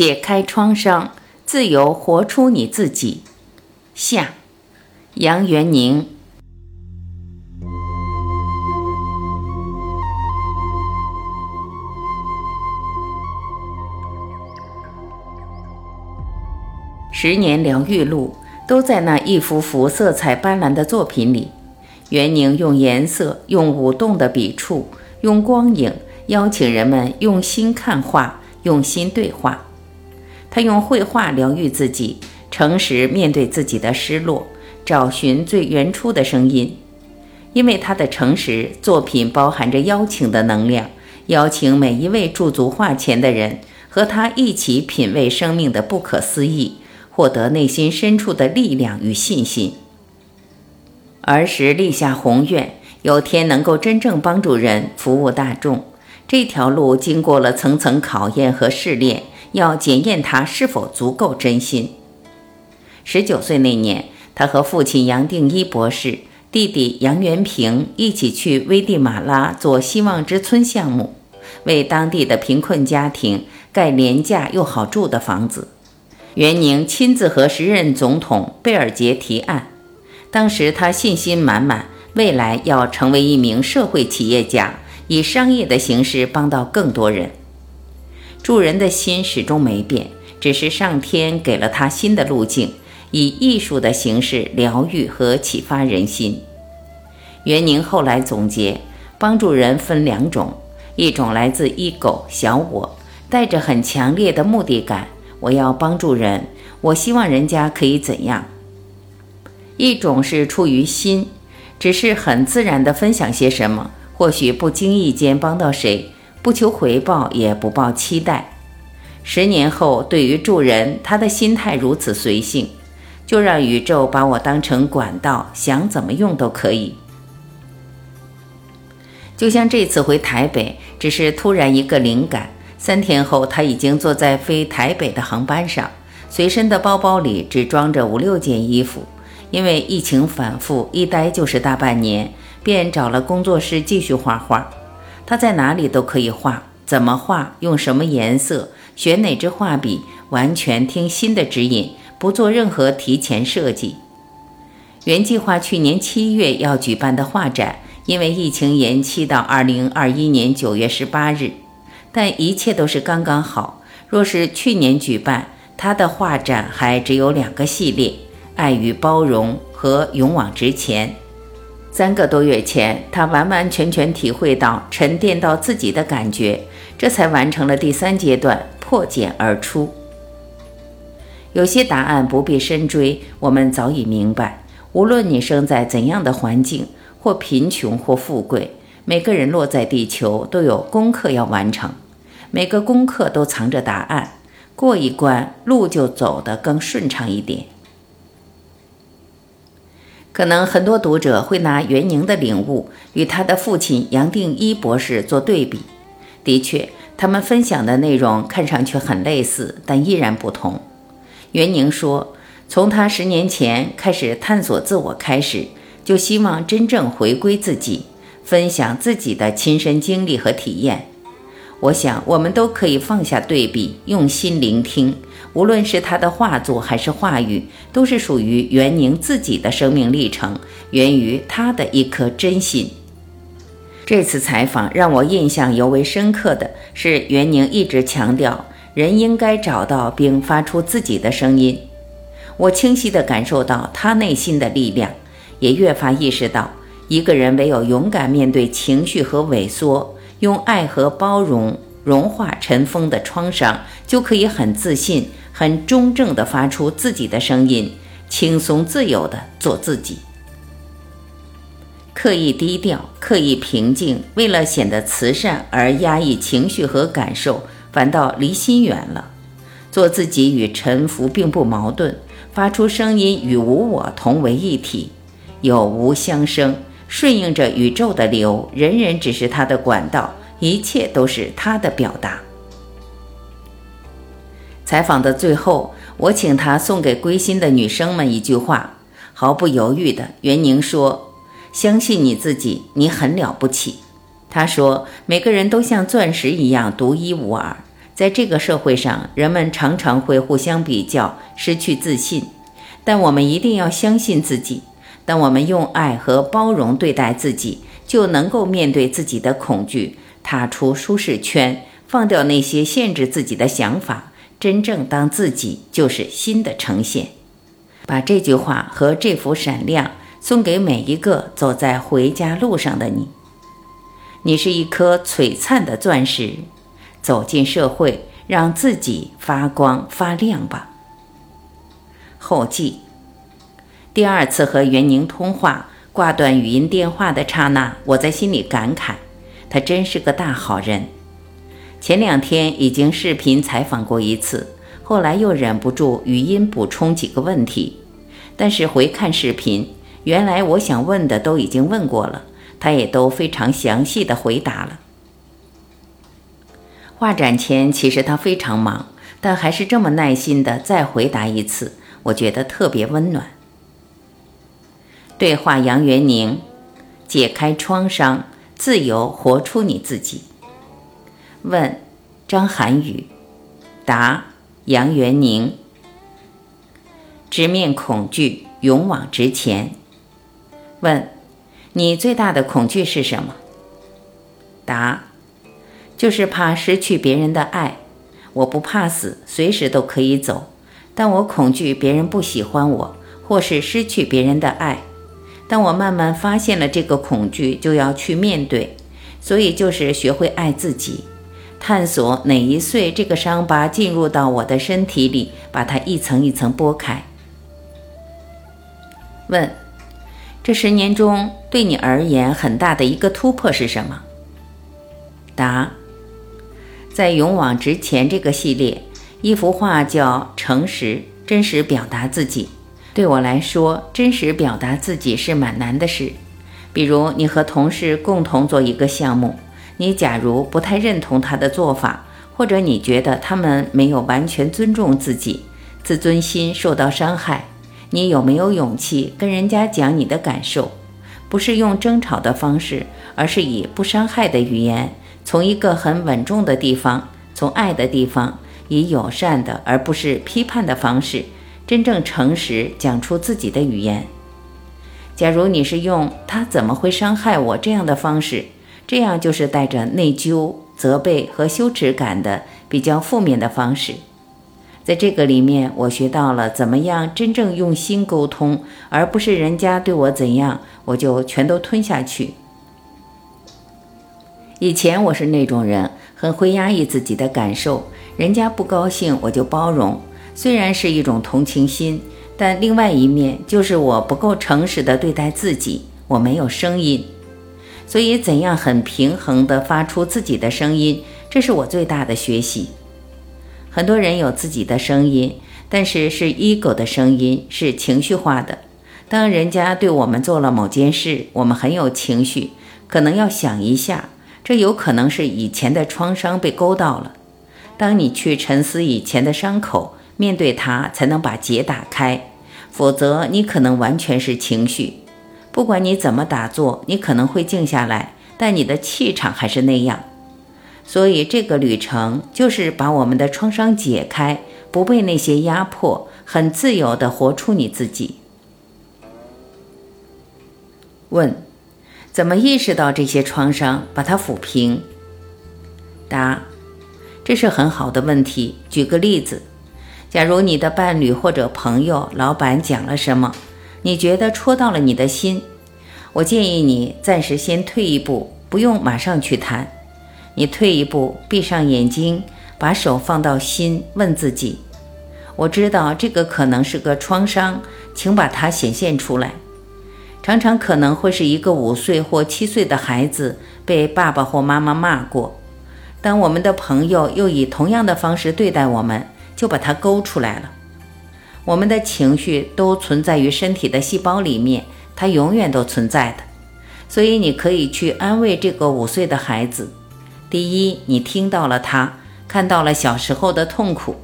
解开创伤，自由活出你自己。下，杨元宁。十年疗愈路都在那一幅幅色彩斑斓的作品里。袁宁用颜色、用舞动的笔触、用光影，邀请人们用心看画，用心对话。他用绘画疗愈自己，诚实面对自己的失落，找寻最原初的声音。因为他的诚实，作品包含着邀请的能量，邀请每一位驻足画前的人和他一起品味生命的不可思议。获得内心深处的力量与信心。儿时立下宏愿，有天能够真正帮助人、服务大众。这条路经过了层层考验和试炼，要检验他是否足够真心。十九岁那年，他和父亲杨定一博士、弟弟杨元平一起去危地马拉做希望之村项目，为当地的贫困家庭盖廉价又好住的房子。袁宁亲自和时任总统贝尔杰提案，当时他信心满满，未来要成为一名社会企业家，以商业的形式帮到更多人。助人的心始终没变，只是上天给了他新的路径，以艺术的形式疗愈和启发人心。袁宁后来总结，帮助人分两种，一种来自 ego 小我，带着很强烈的目的感。我要帮助人，我希望人家可以怎样？一种是出于心，只是很自然地分享些什么，或许不经意间帮到谁，不求回报，也不抱期待。十年后，对于助人，他的心态如此随性，就让宇宙把我当成管道，想怎么用都可以。就像这次回台北，只是突然一个灵感。三天后，他已经坐在飞台北的航班上，随身的包包里只装着五六件衣服。因为疫情反复，一待就是大半年，便找了工作室继续画画。他在哪里都可以画，怎么画，用什么颜色，选哪支画笔，完全听心的指引，不做任何提前设计。原计划去年七月要举办的画展，因为疫情延期到二零二一年九月十八日。但一切都是刚刚好。若是去年举办，他的画展还只有两个系列：爱与包容和勇往直前。三个多月前，他完完全全体会到、沉淀到自己的感觉，这才完成了第三阶段，破茧而出。有些答案不必深追，我们早已明白。无论你生在怎样的环境，或贫穷或富贵。每个人落在地球都有功课要完成，每个功课都藏着答案，过一关路就走得更顺畅一点。可能很多读者会拿袁宁的领悟与他的父亲杨定一博士做对比，的确，他们分享的内容看上去很类似，但依然不同。袁宁说，从他十年前开始探索自我开始，就希望真正回归自己。分享自己的亲身经历和体验，我想我们都可以放下对比，用心聆听。无论是他的画作还是话语，都是属于袁宁自己的生命历程，源于他的一颗真心。这次采访让我印象尤为深刻的是，袁宁一直强调人应该找到并发出自己的声音。我清晰地感受到他内心的力量，也越发意识到。一个人唯有勇敢面对情绪和萎缩，用爱和包容融化尘封的创伤，就可以很自信、很中正地发出自己的声音，轻松自由地做自己。刻意低调、刻意平静，为了显得慈善而压抑情绪和感受，反倒离心远了。做自己与沉浮并不矛盾，发出声音与无我同为一体，有无相生。顺应着宇宙的流，人人只是他的管道，一切都是他的表达。采访的最后，我请他送给归心的女生们一句话，毫不犹豫的，袁宁说：“相信你自己，你很了不起。”他说：“每个人都像钻石一样独一无二，在这个社会上，人们常常会互相比较，失去自信。但我们一定要相信自己。当我们用爱和包容对待自己，就能够面对自己的恐惧，踏出舒适圈，放掉那些限制自己的想法，真正当自己就是新的呈现。把这句话和这幅闪亮送给每一个走在回家路上的你。你是一颗璀璨的钻石。走进社会，让自己发光发亮吧。后记：第二次和袁宁通话，挂断语音电话的刹那，我在心里感慨，他真是个大好人。前两天已经视频采访过一次，后来又忍不住语音补充几个问题，但是回看视频，原来我想问的都已经问过了，他也都非常详细的回答了。画展前，其实他非常忙，但还是这么耐心的再回答一次，我觉得特别温暖。对话杨元宁，解开创伤，自由活出你自己。问：张涵予。答：杨元宁。直面恐惧，勇往直前。问：你最大的恐惧是什么？答。就是怕失去别人的爱，我不怕死，随时都可以走，但我恐惧别人不喜欢我，或是失去别人的爱。当我慢慢发现了这个恐惧，就要去面对，所以就是学会爱自己，探索哪一岁这个伤疤进入到我的身体里，把它一层一层剥开。问：这十年中对你而言很大的一个突破是什么？答。在《勇往直前》这个系列，一幅画叫“诚实”，真实表达自己。对我来说，真实表达自己是蛮难的事。比如，你和同事共同做一个项目，你假如不太认同他的做法，或者你觉得他们没有完全尊重自己，自尊心受到伤害，你有没有勇气跟人家讲你的感受？不是用争吵的方式，而是以不伤害的语言。从一个很稳重的地方，从爱的地方，以友善的而不是批判的方式，真正诚实讲出自己的语言。假如你是用“他怎么会伤害我”这样的方式，这样就是带着内疚、责备和羞耻感的比较负面的方式。在这个里面，我学到了怎么样真正用心沟通，而不是人家对我怎样，我就全都吞下去。以前我是那种人，很会压抑自己的感受，人家不高兴我就包容，虽然是一种同情心，但另外一面就是我不够诚实的对待自己，我没有声音，所以怎样很平衡的发出自己的声音，这是我最大的学习。很多人有自己的声音，但是是 ego 的声音，是情绪化的。当人家对我们做了某件事，我们很有情绪，可能要想一下。这有可能是以前的创伤被勾到了。当你去沉思以前的伤口，面对它，才能把结打开。否则，你可能完全是情绪。不管你怎么打坐，你可能会静下来，但你的气场还是那样。所以，这个旅程就是把我们的创伤解开，不被那些压迫，很自由地活出你自己。问。怎么意识到这些创伤，把它抚平？答：这是很好的问题。举个例子，假如你的伴侣或者朋友、老板讲了什么，你觉得戳到了你的心，我建议你暂时先退一步，不用马上去谈。你退一步，闭上眼睛，把手放到心，问自己：我知道这个可能是个创伤，请把它显现出来。常常可能会是一个五岁或七岁的孩子被爸爸或妈妈骂过，当我们的朋友又以同样的方式对待我们，就把它勾出来了。我们的情绪都存在于身体的细胞里面，它永远都存在的。所以你可以去安慰这个五岁的孩子。第一，你听到了他，看到了小时候的痛苦。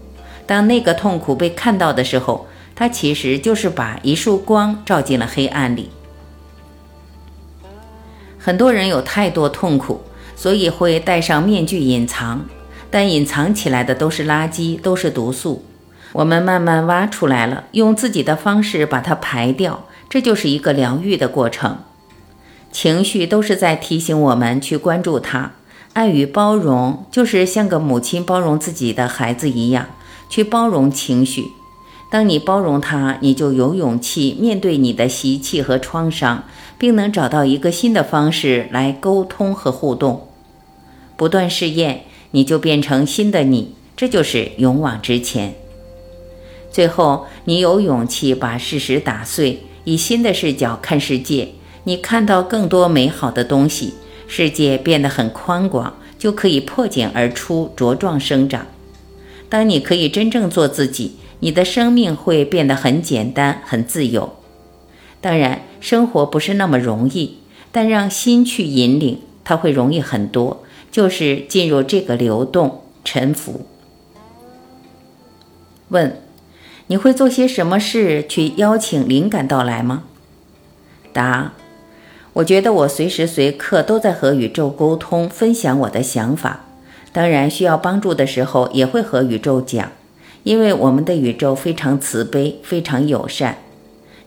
当那个痛苦被看到的时候，它其实就是把一束光照进了黑暗里。很多人有太多痛苦，所以会戴上面具隐藏。但隐藏起来的都是垃圾，都是毒素。我们慢慢挖出来了，用自己的方式把它排掉，这就是一个疗愈的过程。情绪都是在提醒我们去关注它。爱与包容就是像个母亲包容自己的孩子一样，去包容情绪。当你包容它，你就有勇气面对你的习气和创伤，并能找到一个新的方式来沟通和互动。不断试验，你就变成新的你，这就是勇往直前。最后，你有勇气把事实打碎，以新的视角看世界，你看到更多美好的东西。世界变得很宽广，就可以破茧而出，茁壮生长。当你可以真正做自己，你的生命会变得很简单、很自由。当然，生活不是那么容易，但让心去引领，它会容易很多。就是进入这个流动、沉浮。问：你会做些什么事去邀请灵感到来吗？答。我觉得我随时随刻都在和宇宙沟通，分享我的想法。当然，需要帮助的时候也会和宇宙讲，因为我们的宇宙非常慈悲，非常友善。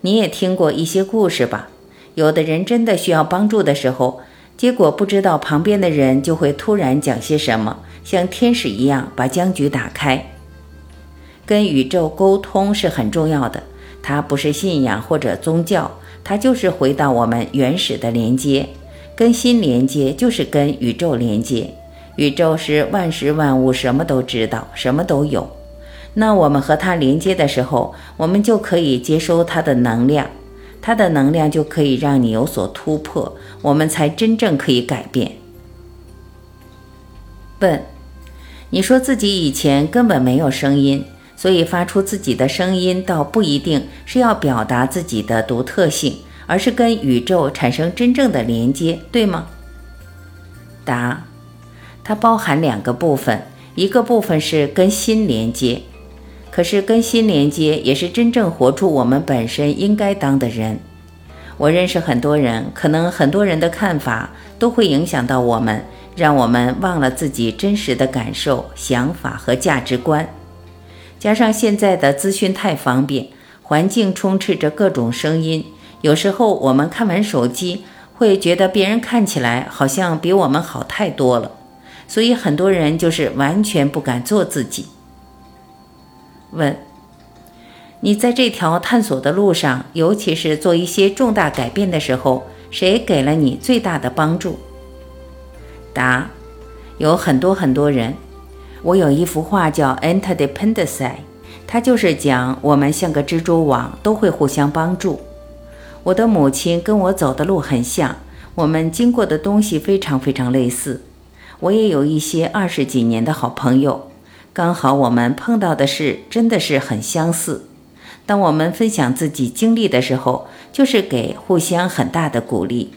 你也听过一些故事吧？有的人真的需要帮助的时候，结果不知道旁边的人就会突然讲些什么，像天使一样把僵局打开。跟宇宙沟通是很重要的，它不是信仰或者宗教。它就是回到我们原始的连接，跟心连接就是跟宇宙连接。宇宙是万事万物，什么都知道，什么都有。那我们和它连接的时候，我们就可以接收它的能量，它的能量就可以让你有所突破，我们才真正可以改变。问：你说自己以前根本没有声音。所以发出自己的声音，倒不一定是要表达自己的独特性，而是跟宇宙产生真正的连接，对吗？答：它包含两个部分，一个部分是跟心连接，可是跟心连接也是真正活出我们本身应该当的人。我认识很多人，可能很多人的看法都会影响到我们，让我们忘了自己真实的感受、想法和价值观。加上现在的资讯太方便，环境充斥着各种声音，有时候我们看完手机，会觉得别人看起来好像比我们好太多了，所以很多人就是完全不敢做自己。问：你在这条探索的路上，尤其是做一些重大改变的时候，谁给了你最大的帮助？答：有很多很多人。我有一幅画叫《Interdependence》，它就是讲我们像个蜘蛛网，都会互相帮助。我的母亲跟我走的路很像，我们经过的东西非常非常类似。我也有一些二十几年的好朋友，刚好我们碰到的事真的是很相似。当我们分享自己经历的时候，就是给互相很大的鼓励。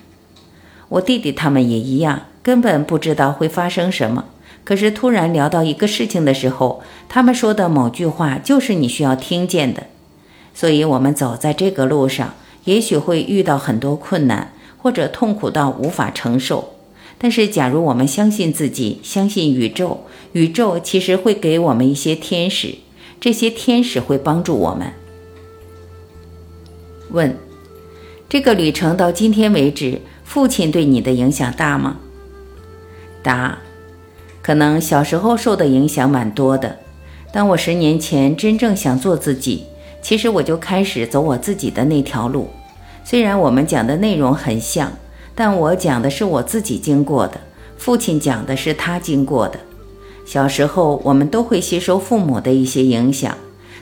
我弟弟他们也一样，根本不知道会发生什么。可是突然聊到一个事情的时候，他们说的某句话就是你需要听见的。所以，我们走在这个路上，也许会遇到很多困难，或者痛苦到无法承受。但是，假如我们相信自己，相信宇宙，宇宙其实会给我们一些天使，这些天使会帮助我们。问：这个旅程到今天为止，父亲对你的影响大吗？答。可能小时候受的影响蛮多的。当我十年前真正想做自己，其实我就开始走我自己的那条路。虽然我们讲的内容很像，但我讲的是我自己经过的，父亲讲的是他经过的。小时候我们都会吸收父母的一些影响，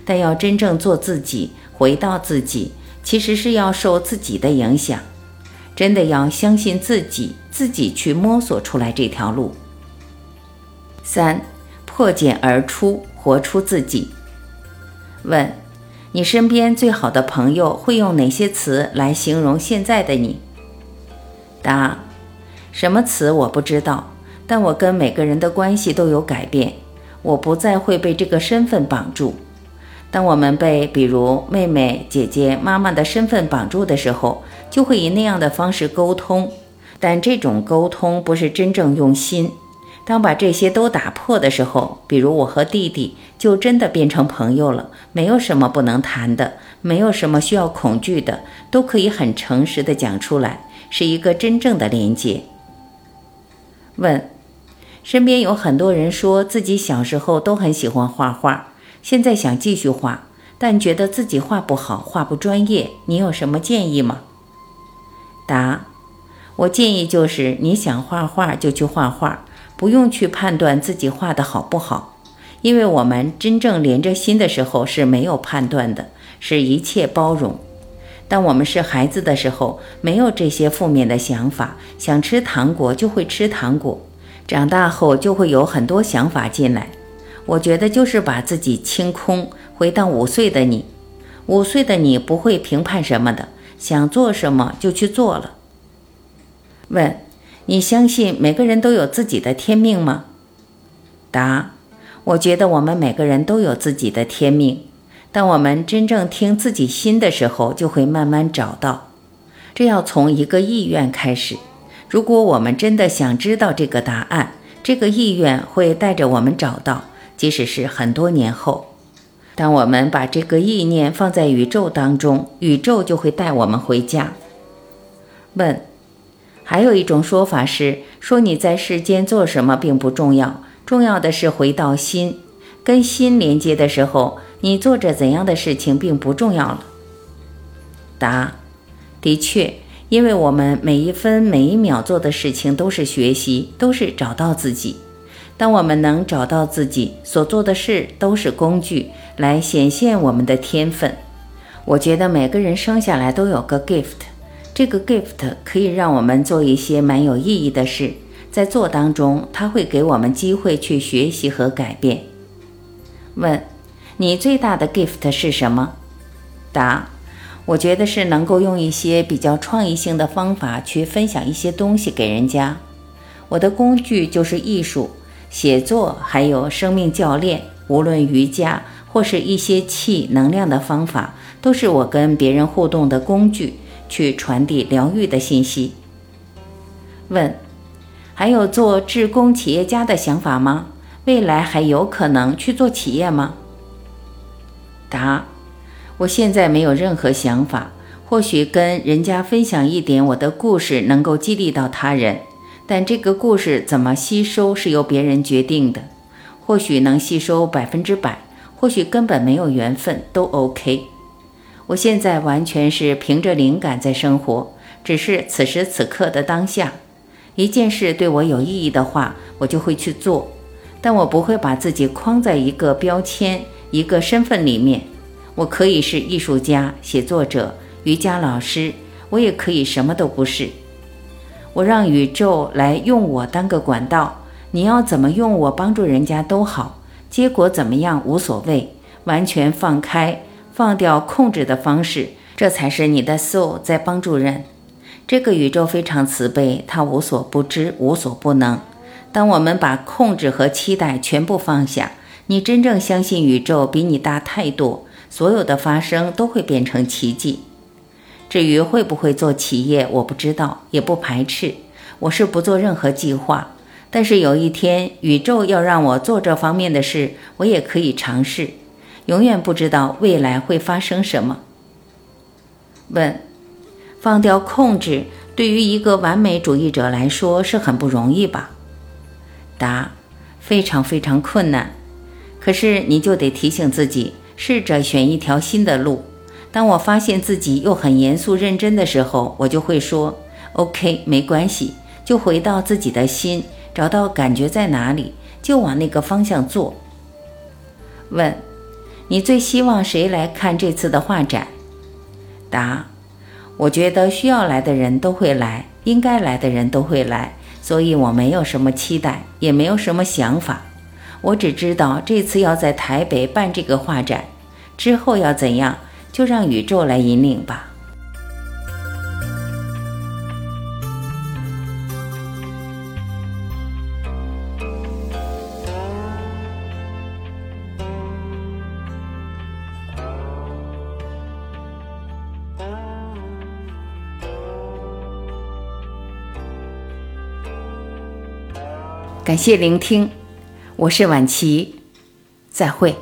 但要真正做自己，回到自己，其实是要受自己的影响。真的要相信自己，自己去摸索出来这条路。三，破茧而出，活出自己。问：你身边最好的朋友会用哪些词来形容现在的你？答：什么词我不知道，但我跟每个人的关系都有改变。我不再会被这个身份绑住。当我们被比如妹妹、姐姐、妈妈的身份绑住的时候，就会以那样的方式沟通，但这种沟通不是真正用心。当把这些都打破的时候，比如我和弟弟就真的变成朋友了，没有什么不能谈的，没有什么需要恐惧的，都可以很诚实的讲出来，是一个真正的连接。问：身边有很多人说自己小时候都很喜欢画画，现在想继续画，但觉得自己画不好，画不专业，你有什么建议吗？答：我建议就是你想画画就去画画。不用去判断自己画的好不好，因为我们真正连着心的时候是没有判断的，是一切包容。当我们是孩子的时候，没有这些负面的想法，想吃糖果就会吃糖果。长大后就会有很多想法进来。我觉得就是把自己清空，回到五岁的你。五岁的你不会评判什么的，想做什么就去做了。问。你相信每个人都有自己的天命吗？答：我觉得我们每个人都有自己的天命。当我们真正听自己心的时候，就会慢慢找到。这要从一个意愿开始。如果我们真的想知道这个答案，这个意愿会带着我们找到，即使是很多年后。当我们把这个意念放在宇宙当中，宇宙就会带我们回家。问。还有一种说法是说你在世间做什么并不重要，重要的是回到心，跟心连接的时候，你做着怎样的事情并不重要了。答：的确，因为我们每一分每一秒做的事情都是学习，都是找到自己。当我们能找到自己所做的事，都是工具来显现我们的天分。我觉得每个人生下来都有个 gift。这个 gift 可以让我们做一些蛮有意义的事，在做当中，它会给我们机会去学习和改变。问：你最大的 gift 是什么？答：我觉得是能够用一些比较创意性的方法去分享一些东西给人家。我的工具就是艺术、写作，还有生命教练，无论瑜伽或是一些气能量的方法，都是我跟别人互动的工具。去传递疗愈的信息。问：还有做志工企业家的想法吗？未来还有可能去做企业吗？答：我现在没有任何想法。或许跟人家分享一点我的故事，能够激励到他人。但这个故事怎么吸收是由别人决定的。或许能吸收百分之百，或许根本没有缘分，都 OK。我现在完全是凭着灵感在生活，只是此时此刻的当下，一件事对我有意义的话，我就会去做，但我不会把自己框在一个标签、一个身份里面。我可以是艺术家、写作者、瑜伽老师，我也可以什么都不是。我让宇宙来用我当个管道，你要怎么用我帮助人家都好，结果怎么样无所谓，完全放开。放掉控制的方式，这才是你的 soul 在帮助人。这个宇宙非常慈悲，它无所不知，无所不能。当我们把控制和期待全部放下，你真正相信宇宙比你大太多，所有的发生都会变成奇迹。至于会不会做企业，我不知道，也不排斥。我是不做任何计划，但是有一天宇宙要让我做这方面的事，我也可以尝试。永远不知道未来会发生什么。问：放掉控制，对于一个完美主义者来说是很不容易吧？答：非常非常困难。可是你就得提醒自己，试着选一条新的路。当我发现自己又很严肃认真的时候，我就会说：“OK，没关系，就回到自己的心，找到感觉在哪里，就往那个方向做。”问。你最希望谁来看这次的画展？答：我觉得需要来的人都会来，应该来的人都会来，所以我没有什么期待，也没有什么想法。我只知道这次要在台北办这个画展，之后要怎样，就让宇宙来引领吧。感谢聆听，我是晚琪，再会。